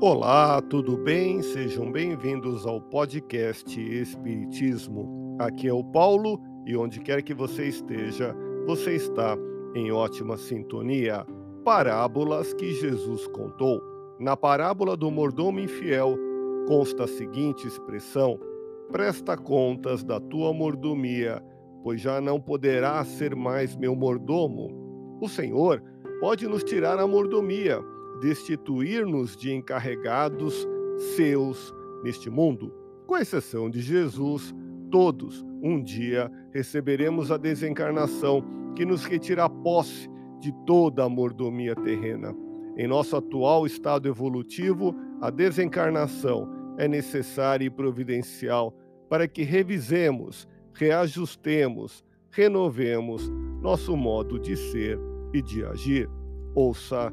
Olá, tudo bem? Sejam bem-vindos ao podcast Espiritismo. Aqui é o Paulo e onde quer que você esteja, você está em ótima sintonia. Parábolas que Jesus contou. Na parábola do mordomo infiel consta a seguinte expressão: Presta contas da tua mordomia, pois já não poderás ser mais meu mordomo. O Senhor pode nos tirar a mordomia destituir-nos de encarregados seus neste mundo. Com exceção de Jesus, todos um dia receberemos a desencarnação que nos retira a posse de toda a mordomia terrena. Em nosso atual estado evolutivo, a desencarnação é necessária e providencial para que revisemos, reajustemos, renovemos nosso modo de ser e de agir. Ouça